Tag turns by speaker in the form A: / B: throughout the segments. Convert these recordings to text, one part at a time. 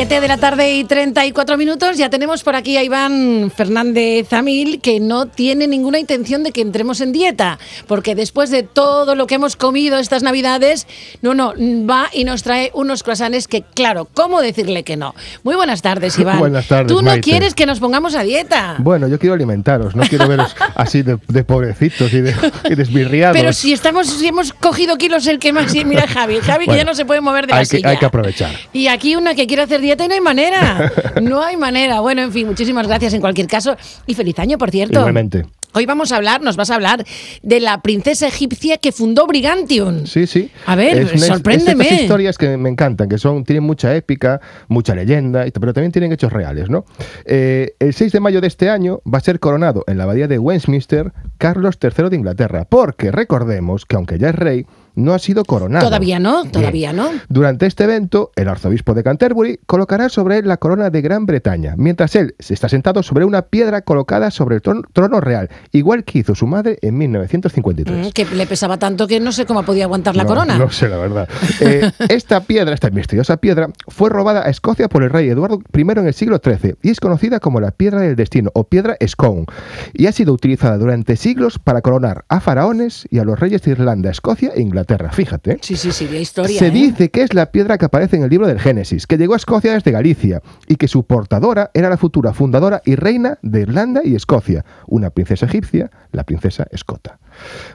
A: 7 de la tarde y 34 minutos. Ya tenemos por aquí a Iván Fernández Amil, que no tiene ninguna intención de que entremos en dieta, porque después de todo lo que hemos comido estas Navidades, no, no, va y nos trae unos croissants que, claro, ¿cómo decirle que no? Muy buenas tardes, Iván.
B: Buenas tardes.
A: Tú no
B: Maite.
A: quieres que nos pongamos a dieta.
B: Bueno, yo quiero alimentaros, no quiero veros así de, de pobrecitos y, de, y desvirriados.
A: Pero si estamos, si hemos cogido kilos el que más. Mira, Javi, Javi que ya no se puede mover de la
B: hay que,
A: silla.
B: hay que aprovechar.
A: Y aquí una que quiere hacer dieta y no hay manera. No hay manera. Bueno, en fin, muchísimas gracias en cualquier caso. Y feliz año, por cierto.
B: Igualmente.
A: Hoy vamos a hablar, nos vas a hablar de la princesa egipcia que fundó Brigantium.
B: Sí, sí.
A: A ver,
B: Es una- es
A: sorpréndeme.
B: estas historias que me encantan, que son tienen mucha épica, mucha leyenda, pero también tienen hechos reales, ¿no? Eh, el 6 de mayo de este año va a ser coronado en la abadía de Westminster Carlos III de Inglaterra, porque recordemos que aunque ya es rey, no ha sido coronado.
A: Todavía no, todavía no.
B: Durante este evento, el arzobispo de Canterbury colocará sobre él la corona de Gran Bretaña, mientras él se está sentado sobre una piedra colocada sobre el tron- trono real, igual que hizo su madre en 1953.
A: Mm, Que le pesaba tanto que no sé cómo podía aguantar la
B: No,
A: corona.
B: No sé, la verdad. Eh, esta piedra, esta misteriosa piedra, fue robada a Escocia por el rey Eduardo I en el siglo XIII y es conocida como la piedra del destino o piedra Scone y ha sido utilizada durante siglos para coronar a faraones y a los reyes de Irlanda, Escocia e Inglaterra. Fíjate.
A: Sí, sí, sí, de historia.
B: Se
A: ¿eh?
B: dice que es la piedra que aparece en el libro del Génesis, que llegó a Escocia desde Galicia y que su portadora era la futura fundadora y reina de Irlanda y Escocia, una princesa egipcia, la princesa escota.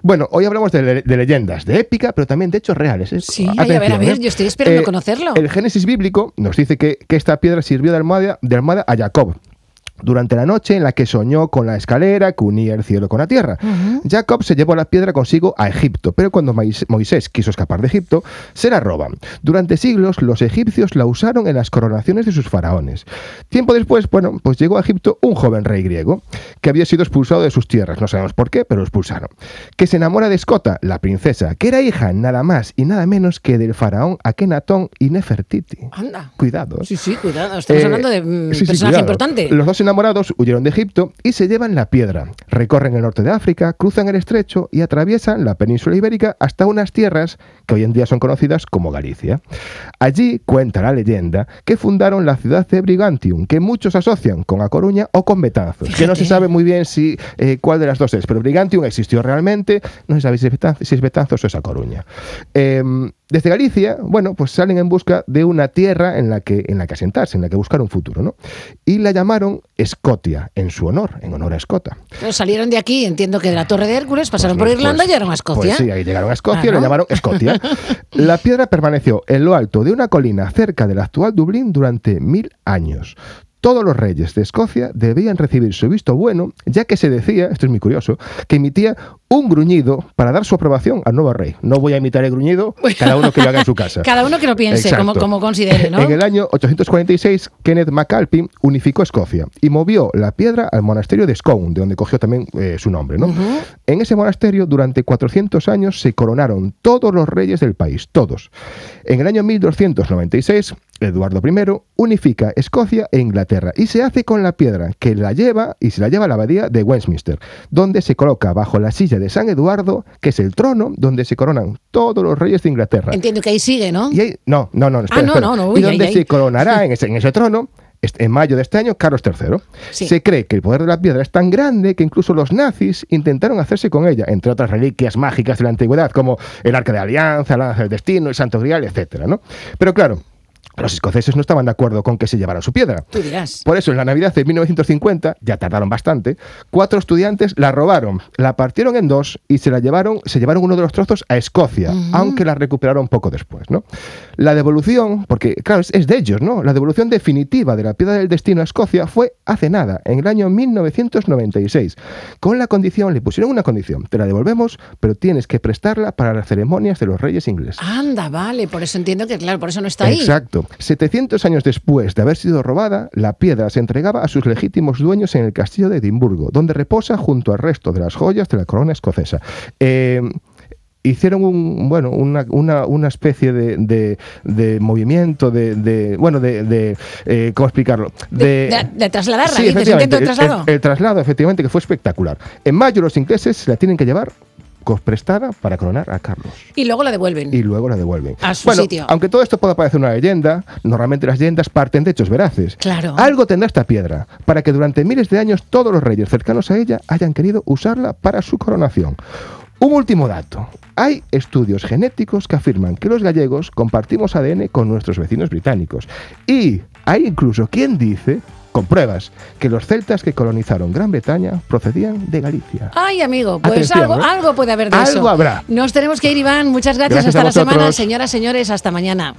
B: Bueno, hoy hablamos de, le- de leyendas, de épica, pero también de hechos reales. ¿eh?
A: Sí, ay, a ver, a ver,
B: ¿eh?
A: yo estoy esperando
B: Eh,
A: conocerlo.
B: El Génesis bíblico nos dice que, que esta piedra sirvió de almohada, de almohada a Jacob. Durante la noche en la que soñó con la escalera que unía el cielo con la tierra. Jacob se llevó la piedra consigo a Egipto, pero cuando Mois- Moisés quiso escapar de Egipto, se la roban. Durante siglos los egipcios la usaron en las coronaciones de sus faraones. Tiempo después, bueno, pues llegó a Egipto un joven rey griego, que había sido expulsado de sus tierras, no sabemos por qué, pero lo expulsaron, que se enamora de Escota, la princesa, que era hija nada más y nada menos que del faraón Akenatón y Nefertiti.
A: Anda.
B: Cuidado. ¿eh?
A: Sí, sí, cuidado. Estamos
B: Eh,
A: hablando de mm,
B: sí,
A: personaje importante.
B: Los dos enamorados huyeron de Egipto y se llevan la piedra. Recorren el norte de África, cruzan el estrecho y atraviesan la península ibérica hasta unas tierras que hoy en día son conocidas como Galicia. Allí cuenta la leyenda que fundaron la ciudad de Brigantium, que muchos asocian con A Coruña o con Betanzos, que no se sabe muy bien si eh, cuál de las dos es, pero Brigantium existió realmente, no se sabe si es Betanzos, si es Betanzos o es A Coruña. Em, desde Galicia, bueno, pues salen en busca de una tierra en la que, en la que asentarse, en la que buscar un futuro, ¿no? Y la llamaron Escotia, en su honor, en honor a Escota.
A: Pero salieron de aquí, entiendo que de la Torre de Hércules, pasaron por
B: Pues,
A: Irlanda
B: pues,
A: y llegaron a Escocia.
B: Pues sí, ahí llegaron a Escocia y la llamaron Escocia. La piedra permaneció en lo alto de una colina cerca del actual Dublín durante mil años. Todos los reyes de Escocia debían recibir su visto bueno, ya que se decía, esto es muy curioso, que emitía un gruñido para dar su aprobación al nuevo rey. No voy a imitar el gruñido, cada uno que lo haga en su casa.
A: Cada uno que lo piense, como considere, ¿no?
B: En el año 846, Kenneth MacAlpin unificó Escocia y movió la piedra al monasterio de Scone, de donde cogió también eh, su nombre. ¿no? En ese monasterio, durante 400 años, se coronaron todos los reyes del país, todos. En el año 1296, Eduardo I unifica Escocia e Inglaterra y se hace con la piedra que la lleva y se la lleva a la abadía de Westminster, donde se coloca bajo la silla de San Eduardo, que es el trono donde se coronan todos los reyes de Inglaterra.
A: Entiendo que ahí sigue, ¿no?
B: Y ahí- no, no, no, espera,
A: Ah, no,
B: espera.
A: no, no, uy,
B: y donde se coronará en ese, en ese trono, est- en mayo de este año, Carlos III.
A: Sí.
B: Se cree que el poder de la piedra es tan grande que incluso los nazis intentaron hacerse con ella, entre otras reliquias mágicas de la antigüedad, como el Arca de Alianza, el Ángel del Destino, el Santo Grial, etcétera, ¿no? Pero claro, los escoceses no estaban de acuerdo con que se llevara su piedra.
A: Tú dirás.
B: Por eso, en la Navidad de 1950, ya tardaron bastante, cuatro estudiantes la robaron, la partieron en dos y se la llevaron, se llevaron uno de los trozos a Escocia, aunque la recuperaron poco después, ¿no? La devolución, porque claro, es, es de ellos, ¿no? La devolución definitiva de la piedra del destino a Escocia fue hace nada, en el año 1996, con la condición, le pusieron una condición, te la devolvemos, pero tienes que prestarla para las ceremonias de los reyes ingleses.
A: Anda, vale, por eso entiendo que, claro, por eso no está ahí.
B: Exacto. 700 años después de haber sido robada, la piedra se entregaba a sus legítimos dueños en el castillo de Edimburgo, donde reposa junto al resto de las joyas de la corona escocesa. Eh, hicieron un bueno una, una, una especie de, de- de movimiento de, de- bueno de, eh, cómo explicarlo
A: De, trasladarla, dices,
B: efectivamente, el- el- el traslado efectivamente que fue espectacular. En mayo los ingleses se la tienen que llevar prestada para coronar a Carlos.
A: Y luego la devuelven.
B: Y luego la devuelven.
A: A su
B: bueno,
A: sitio.
B: aunque todo esto pueda parecer una leyenda, normalmente las leyendas parten de hechos veraces.
A: Claro.
B: Algo tendrá esta piedra para que durante miles de años todos los reyes cercanos a ella hayan querido usarla para su coronación. Un último dato. Hay estudios genéticos que afirman que los gallegos compartimos ADN con nuestros vecinos británicos. Y hay incluso quien dice, con pruebas, que los celtas que colonizaron Gran Bretaña procedían de Galicia.
A: Ay, amigo, pues
B: Atención,
A: algo,
B: ¿eh?
A: algo puede haber de eso.
B: Algo habrá.
A: Nos tenemos que ir, Iván. Muchas gracias.
B: Gracias
A: hasta la semana. Señoras, señores, hasta mañana.